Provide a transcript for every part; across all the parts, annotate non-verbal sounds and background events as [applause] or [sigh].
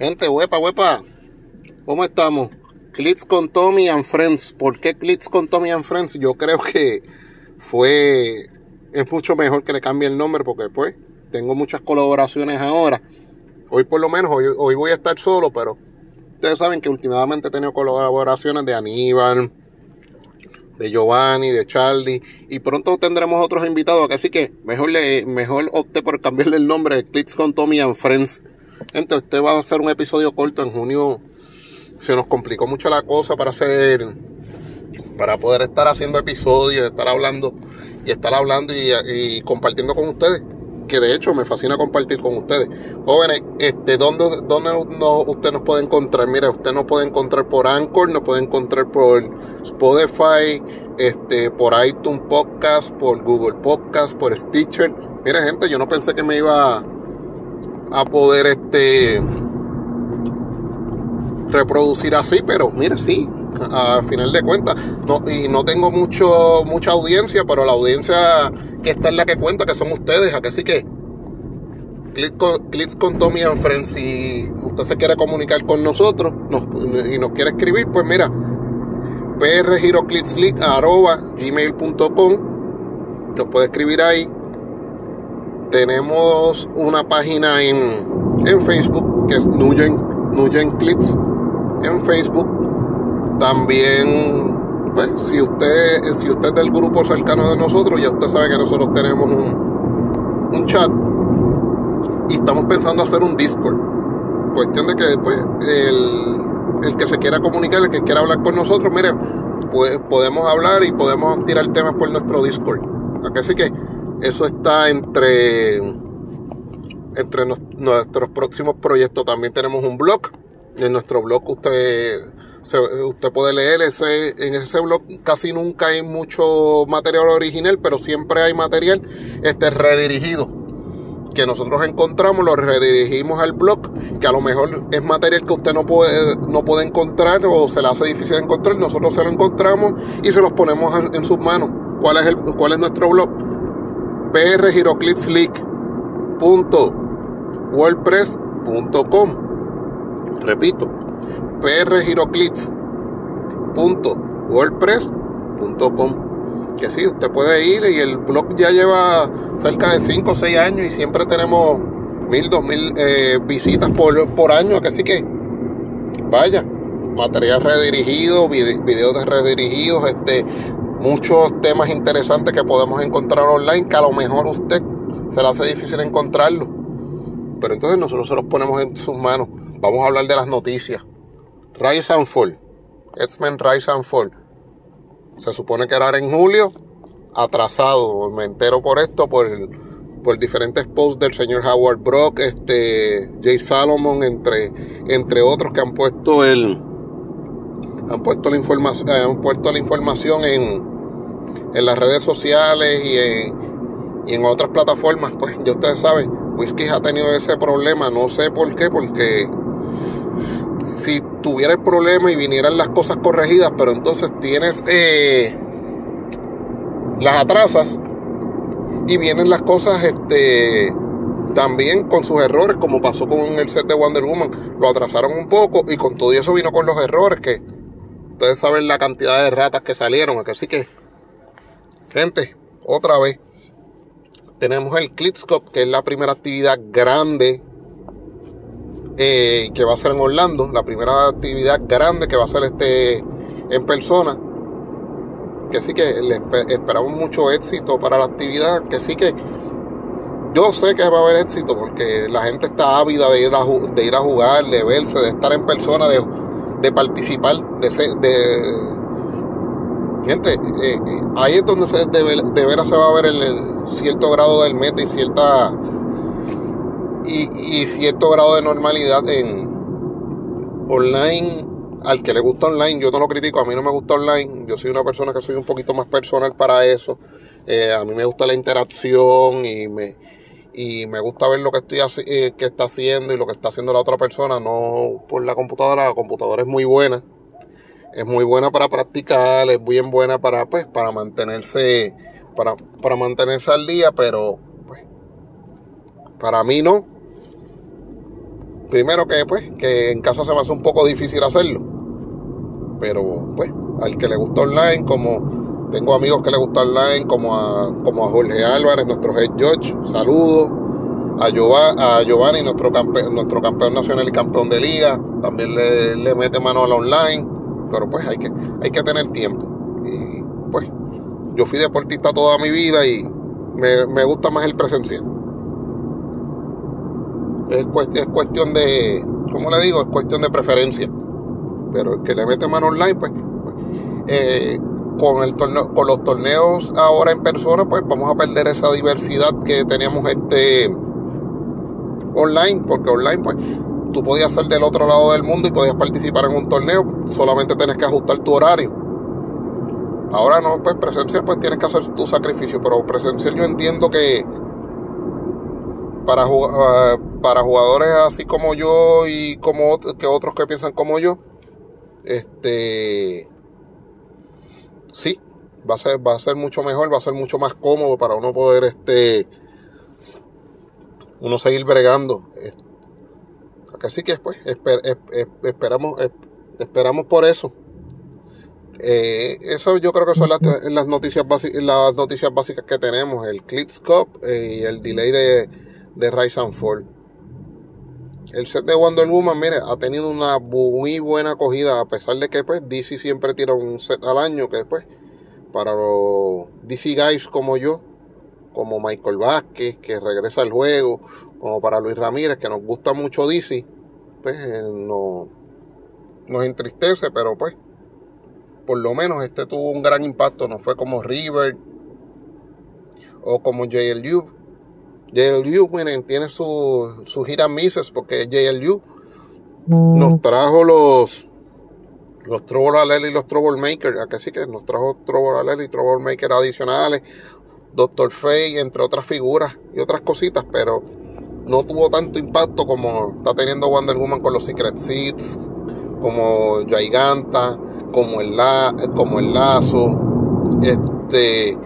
Gente, huepa, huepa. ¿Cómo estamos? Clits con Tommy and Friends. ¿Por qué Clits con Tommy and Friends? Yo creo que fue. Es mucho mejor que le cambie el nombre porque, pues, tengo muchas colaboraciones ahora. Hoy, por lo menos, hoy, hoy voy a estar solo, pero ustedes saben que últimamente he tenido colaboraciones de Aníbal, de Giovanni, de Charlie, y pronto tendremos otros invitados, así que mejor, le, mejor opte por cambiarle el nombre de Clits con Tommy and Friends. Entonces, este va a ser un episodio corto en junio. Se nos complicó mucho la cosa para hacer, para poder estar haciendo episodios, estar hablando y estar hablando y, y compartiendo con ustedes que de hecho me fascina compartir con ustedes. Jóvenes, este, ¿dónde, dónde no, usted nos puede encontrar? Mira, usted nos puede encontrar por Anchor, nos puede encontrar por Spotify, este, por iTunes Podcast, por Google Podcast, por Stitcher. Mira, gente, yo no pensé que me iba a poder este reproducir así, pero mira, sí, a final de cuentas. No, y no tengo mucho, mucha audiencia, pero la audiencia que está en la que cuenta, que son ustedes. Así que clic con, con Tommy and Friends. Si usted se quiere comunicar con nosotros y nos quiere escribir, pues mira, gmail.com Nos puede escribir ahí. Tenemos una página en, en Facebook que es Nuyen, Nuyen Clits en Facebook. También pues si usted, si usted es del grupo cercano de nosotros, ya usted sabe que nosotros tenemos un, un chat y estamos pensando hacer un Discord. Cuestión de que después el, el que se quiera comunicar, el que quiera hablar con nosotros, mire, pues podemos hablar y podemos tirar temas por nuestro Discord. Así que eso está entre, entre nuestros próximos proyectos. También tenemos un blog. En nuestro blog usted usted puede leer ese, en ese blog casi nunca hay mucho material original, pero siempre hay material este redirigido que nosotros encontramos, lo redirigimos al blog, que a lo mejor es material que usted no puede, no puede encontrar o se le hace difícil encontrar, nosotros se lo encontramos y se los ponemos en, sus manos. ¿Cuál es, el, cuál es nuestro blog? prgiroclicksleak.wordpress.com Repito, prgiroclips.wordpress.com que sí, usted puede ir y el blog ya lleva cerca de 5 o 6 años y siempre tenemos mil, dos mil eh, visitas por, por año, que sí que vaya, material redirigido, videos redirigidos, este, muchos temas interesantes que podemos encontrar online que a lo mejor usted se le hace difícil encontrarlo. Pero entonces nosotros se los ponemos en sus manos. Vamos a hablar de las noticias. Rise and Fall. X-Men Rise and Fall. Se supone que era en julio. Atrasado. Me entero por esto, por, por diferentes posts del señor Howard Brock, este, Jay Salomon, entre, entre otros que han puesto el. Han puesto la información, eh, han puesto la información en, en las redes sociales y en, y en otras plataformas. Pues ya ustedes saben, Whisky ha tenido ese problema. No sé por qué, porque si tuviera el problema y vinieran las cosas corregidas, pero entonces tienes eh, las atrasas y vienen las cosas este también con sus errores, como pasó con el set de Wonder Woman, lo atrasaron un poco y con todo eso vino con los errores que ustedes saben la cantidad de ratas que salieron, así que gente, otra vez tenemos el Clipscope, que es la primera actividad grande eh, que va a ser en Orlando, la primera actividad grande que va a ser este en persona. Que sí que esperamos mucho éxito para la actividad, que sí que yo sé que va a haber éxito porque la gente está ávida de ir a, de ir a jugar, de verse, de estar en persona, de, de participar, de ser, de gente, eh, eh, ahí es donde se de, de veras se va a ver el, cierto grado del meta y cierta y, cierto grado de normalidad en online. Al que le gusta online, yo no lo critico, a mí no me gusta online. Yo soy una persona que soy un poquito más personal para eso. Eh, a mí me gusta la interacción y me, y me gusta ver lo que estoy eh, que está haciendo y lo que está haciendo la otra persona, no por la computadora. La computadora es muy buena, es muy buena para practicar, es bien buena para pues para mantenerse para, para mantenerse al día, pero pues, para mí no primero que pues, que en casa se me hace un poco difícil hacerlo. Pero pues, al que le gusta online, como tengo amigos que le gusta online, como a, como a Jorge Álvarez, nuestro head judge, saludos. A, a Giovanni, nuestro, campeón, nuestro campeón nacional y campeón de liga, también le, le mete mano a la online, pero pues hay que, hay que tener tiempo. Y pues yo fui deportista toda mi vida y me, me gusta más el presencial. Es, es cuestión de, ¿cómo le digo? Es cuestión de preferencia. Pero el que le mete mano online, pues, eh, con, el con los torneos ahora en persona, pues vamos a perder esa diversidad que teníamos este online, porque online, pues, tú podías ser del otro lado del mundo y podías participar en un torneo, solamente tienes que ajustar tu horario. Ahora no, pues presencial, pues tienes que hacer tu sacrificio, pero presencial yo entiendo que para, ah, para jugadores así como yo y como que otros que piensan como yo, este sí, va a ser, va a ser mucho mejor, va a ser mucho más cómodo para uno poder este uno seguir bregando. Así que pues esperamos, esperamos por eso. Eh, eso yo creo que son las, las noticias las noticias básicas que tenemos, el Clickscope eh, y el delay de, de Rise and Fall. El set de Wonder Woman, mire, ha tenido una muy buena acogida, a pesar de que pues DC siempre tira un set al año, que después, para los DC guys como yo, como Michael Vázquez, que regresa al juego, como para Luis Ramírez, que nos gusta mucho DC, pues eh, no, nos entristece, pero pues por lo menos este tuvo un gran impacto, no fue como River o como JLU. JLU, miren, tiene su, su gira Mises porque JLU nos trajo los los Trouble y los Troublemaker, que sí que nos trajo Trouble y Troublemaker adicionales, Doctor Fate, entre otras figuras y otras cositas, pero no tuvo tanto impacto como está teniendo Wonder Woman con los Secret Seeds, como Giganta, como el, la, como el lazo, este,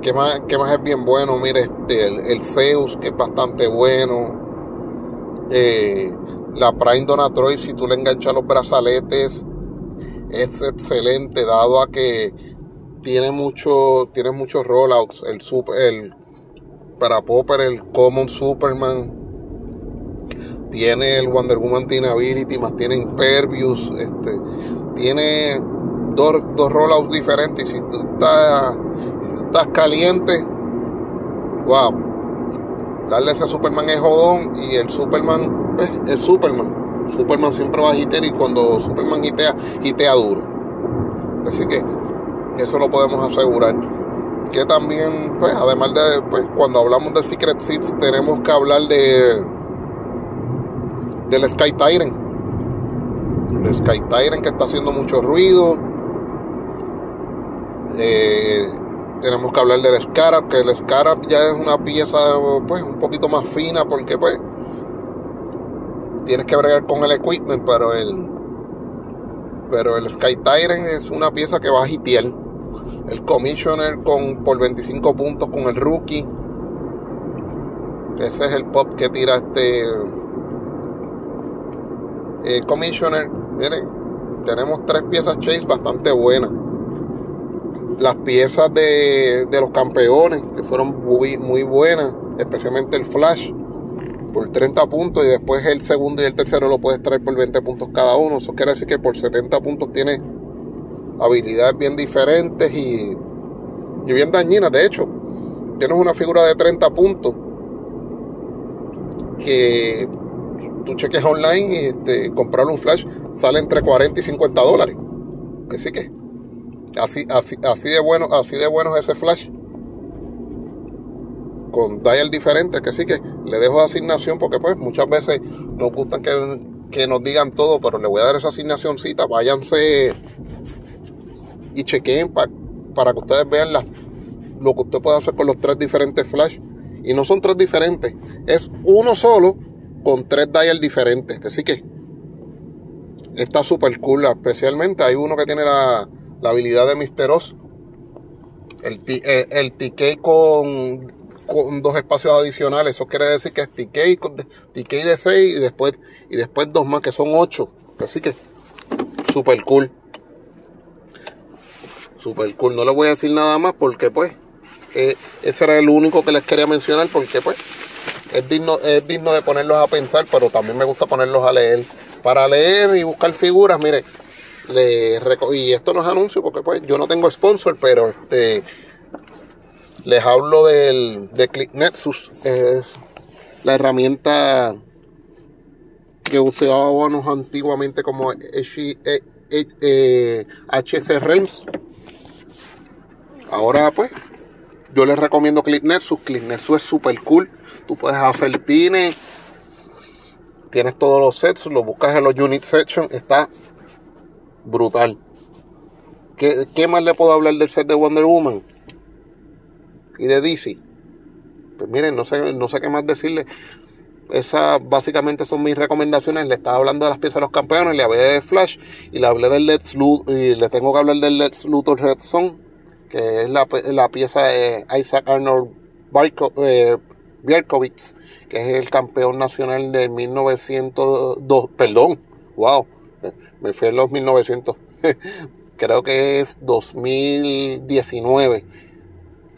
que más, más es bien bueno, mire, este, el, Zeus, que es bastante bueno, eh, la Prime Donatroid, si tú le enganchas los brazaletes, es excelente, dado a que tiene mucho, tiene muchos rollouts, el super, el para Popper, el Common Superman, tiene el Wonder Woman tiene Ability, más tiene Impervious, este, tiene dos, dos rollouts diferentes. Si tú estás, estás caliente, wow, darle ese Superman es jodón y el Superman es Superman. Superman siempre va a hitear y cuando Superman hitea, hitea duro. Así que eso lo podemos asegurar. Que también, pues, además de, pues, cuando hablamos de Secret Seeds, tenemos que hablar de del Sky Tyrant el Sky Tyrant que está haciendo mucho ruido. Eh, tenemos que hablar del Scarab, que el Scarab ya es una pieza pues un poquito más fina porque pues tienes que bregar con el equipment, pero el pero el Sky Tyrant es una pieza que va a hitear. El Commissioner con por 25 puntos con el rookie. Ese es el pop que tira este eh, Commissioner Miren, tenemos tres piezas Chase bastante buenas. Las piezas de, los campeones, que fueron muy, muy buenas, especialmente el Flash, por 30 puntos, y después el segundo y el tercero lo puedes traer por 20 puntos cada uno. Eso quiere decir que por 70 puntos tiene habilidades bien diferentes y, y bien dañinas. De hecho, tienes una figura de 30 puntos que tú cheques online y este, comprar un flash sale entre 40 y 50 dólares. Que sí que así, así, así de bueno, así de bueno es ese flash. Con dial diferente, que sí que le dejo de asignación porque pues muchas veces nos gustan que, nos digan todo, pero le voy a dar esa asignacióncita, váyanse y chequeen para que ustedes vean lo que usted puede hacer con los tres diferentes flash. Y no son tres diferentes, es uno solo con tres dial diferentes. Así que está súper cool. Especialmente hay uno que tiene la, habilidad de Misteros. El, eh, el, TK con, dos espacios adicionales. Eso quiere decir que es TK, TK de 6 y después, y después dos más que son 8. Así que super cool. Super cool. No les voy a decir nada más porque pues eh, ese era el único que les quería mencionar porque pues es digno, es digno de ponerlos a pensar, pero también me gusta ponerlos a leer. Para leer y buscar figuras, mire, le, y esto no es anuncio porque pues yo no tengo sponsor, pero este les hablo del, de Click Nexus. Es la herramienta que usábamos antiguamente como HC eh, Realms. Ahora pues, yo les recomiendo. Click Nexus es super cool. Tú puedes hacer tine. Tienes todos los sets, lo buscas en los unit section. Está brutal. ¿Qué, ¿Qué, más le puedo hablar del set de Wonder Woman? y de DC. Pues miren, no sé, no sé qué más decirle. Esas básicamente son mis recomendaciones. Le estaba hablando de las piezas de los campeones, le hablé de Flash y le hablé del Let's Luthor, y le tengo que hablar del Let's Luthor Red Son, que es la, pieza de Isaac Arnold eh, Bierkowitz, que es el campeón nacional de 1902, perdón, wow, me fui en los 1900, [laughs] creo que es 2019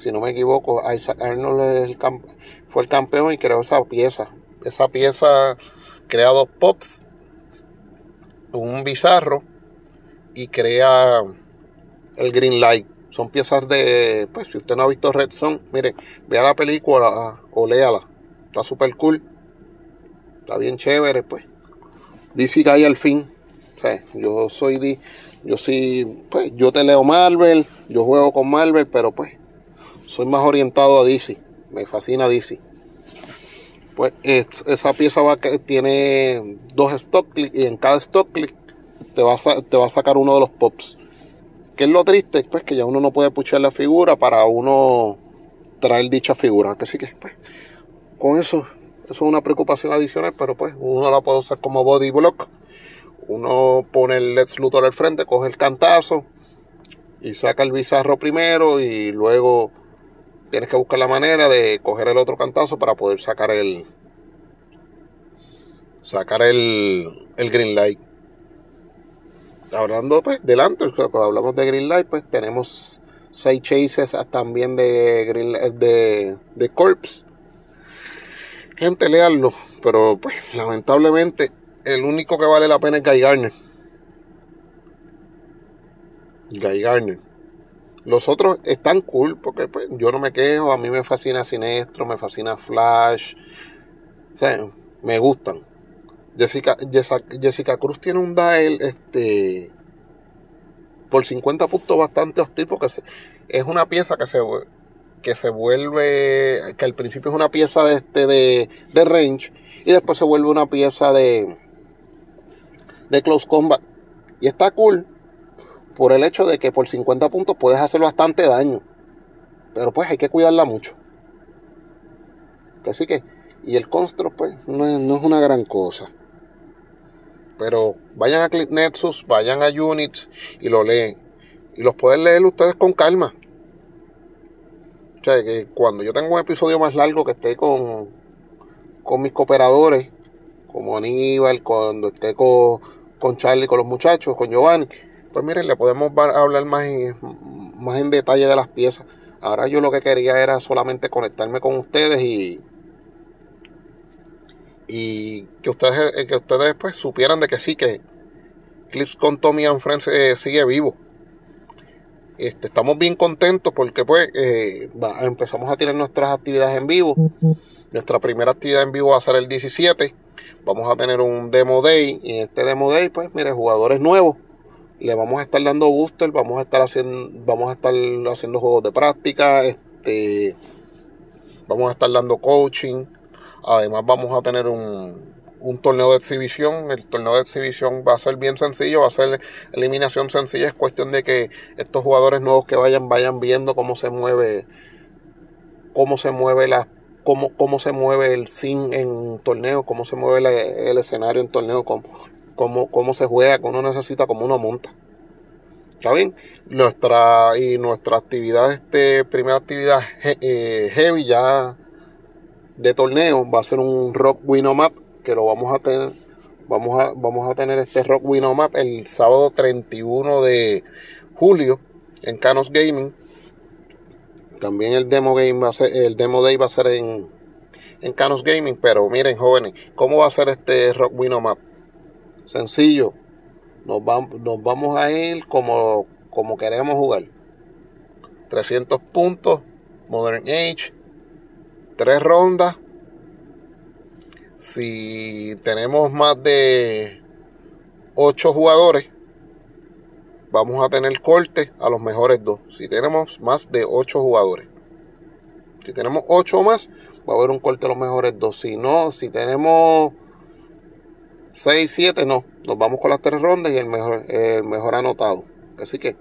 si no me equivoco, Isaac Arnold fue el campeón y creó esa pieza. Esa pieza crea dos pops, un bizarro y crea el green light. Son piezas de, pues si usted no ha visto Red Son, mire, vea la película o léala. Está súper cool. Está bien chévere, pues. DC Guy al fin. O yo soy, yo sí, pues yo te leo Marvel, yo juego con Marvel, pero pues soy más orientado a DC. Me fascina DC. Pues esa pieza va que tiene dos stock click y en cada stock click te va, a, te va a sacar uno de los pops. ¿Qué es lo triste? Pues que ya uno no puede puchar la figura para uno traer dicha figura. Así que pues con eso, eso es una preocupación adicional, pero pues uno la puede usar como body block. Uno pone el Let's Luthor al frente, coge el cantazo y saca el bizarro primero y luego tienes que buscar la manera de coger el otro cantazo para poder sacar el sacar el, el green light hablando pues delante cuando hablamos de green light pues tenemos seis chases también de green, de, de corpse gente leanlo pero pues lamentablemente el único que vale la pena es Guy Garner Guy Garner los otros están cool porque pues, yo no me quejo, a mí me fascina Sinestro, me fascina Flash, o sea, me gustan. Jessica, Jessica, Cruz tiene un dial este, por 50 puntos bastante hostil porque es una pieza que se, que se vuelve, que al principio es una pieza de, este, de, de range y después se vuelve una pieza de, de close combat. Y está cool por el hecho de que por 50 puntos puedes hacer bastante daño. Pero pues hay que cuidarla mucho. Así que, y el Constro pues no es, una gran cosa. Pero vayan a Click Nexus, vayan a Units y lo leen. Y los pueden leer ustedes con calma. O sea, que cuando yo tengo un episodio más largo que esté con, con mis cooperadores, como Aníbal, cuando esté con, con Charlie, con los muchachos, con Giovanni, pues miren, le podemos hablar más en, más en detalle de las piezas. Ahora yo lo que quería era solamente conectarme con ustedes y, y que ustedes, eh, que ustedes pues supieran de que sí, que Clips con Tommy and Friends eh, sigue vivo. Este, estamos bien contentos porque pues eh, empezamos a tener nuestras actividades en vivo. Nuestra primera actividad en vivo va a ser el 17. Vamos a tener un demo day y en este demo day pues mire jugadores nuevos le vamos a estar dando booster, vamos a estar haciendo, vamos a estar haciendo juegos de práctica, este, vamos a estar dando coaching, además vamos a tener un, un torneo de exhibición, el torneo de exhibición va a ser bien sencillo, va a ser eliminación sencilla, es cuestión de que estos jugadores nuevos que vayan, vayan viendo cómo se mueve, cómo se mueve la cómo, cómo se mueve el sim en torneo, cómo se mueve el escenario en torneo, cómo, cómo, cómo se juega, cómo uno necesita, cómo uno monta. ¿Está? Nuestra, y nuestra actividad, este, primera actividad eh, heavy ya, de torneo va a ser un Rock Winomap que lo vamos a tener vamos a vamos a tener este Rock Winomap el sábado 31 de julio en Canos Gaming. También el demo game va a ser el demo day va a ser en en Canos Gaming pero miren jóvenes cómo va a ser este Rock Winomap sencillo nos, nos vamos a ir como como queremos jugar. 300 puntos Modern Age tres rondas. Si tenemos más de ocho jugadores, vamos a tener corte a los mejores dos. Si tenemos más de ocho jugadores. Si tenemos ocho o más, va a haber un corte a los mejores dos. Si no, si tenemos seis, siete, no. Nos vamos con las tres rondas y el mejor, el mejor anotado. Así que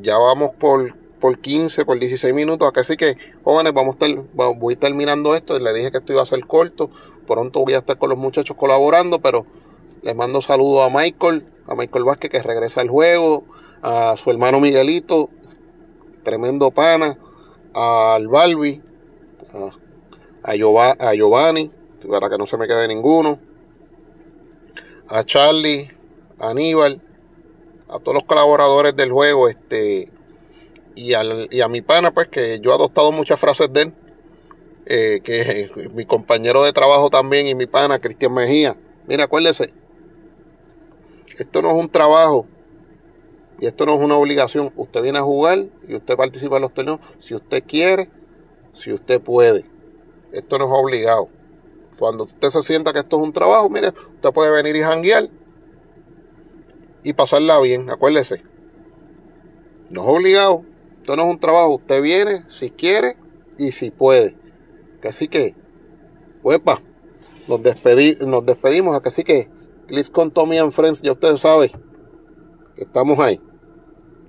ya vamos por por 15, por 16 minutos. Así que, jóvenes, vamos a estar, voy a estar mirando esto. Le dije que esto iba a ser corto. Pronto voy a estar con los muchachos colaborando, pero les mando saludos a Michael, a Michael Vázquez que regresa al juego, a su hermano Miguelito, tremendo pana, al Balbi, a, a Giovanni, para que no se me quede ninguno, a Charlie, a Aníbal, a todos los colaboradores del juego, este, y, y a mi pana, pues que yo he adoptado muchas frases de él, eh, que [laughs] mi compañero de trabajo también y mi pana, Cristian Mejía. Mira, acuérdese, esto no es un trabajo y esto no es una obligación. Usted viene a jugar y usted participa en los torneos si usted quiere, si usted puede. Esto no es obligado. Cuando usted se sienta que esto es un trabajo, mire, usted puede venir y janguear y pasarla bien, acuérdese. No es obligado, esto no es un trabajo, usted viene si quiere y si puede. Así que, huepa, nos, despedí, nos despedimos. Así que, click con Tommy and Friends, ya ustedes saben, estamos ahí.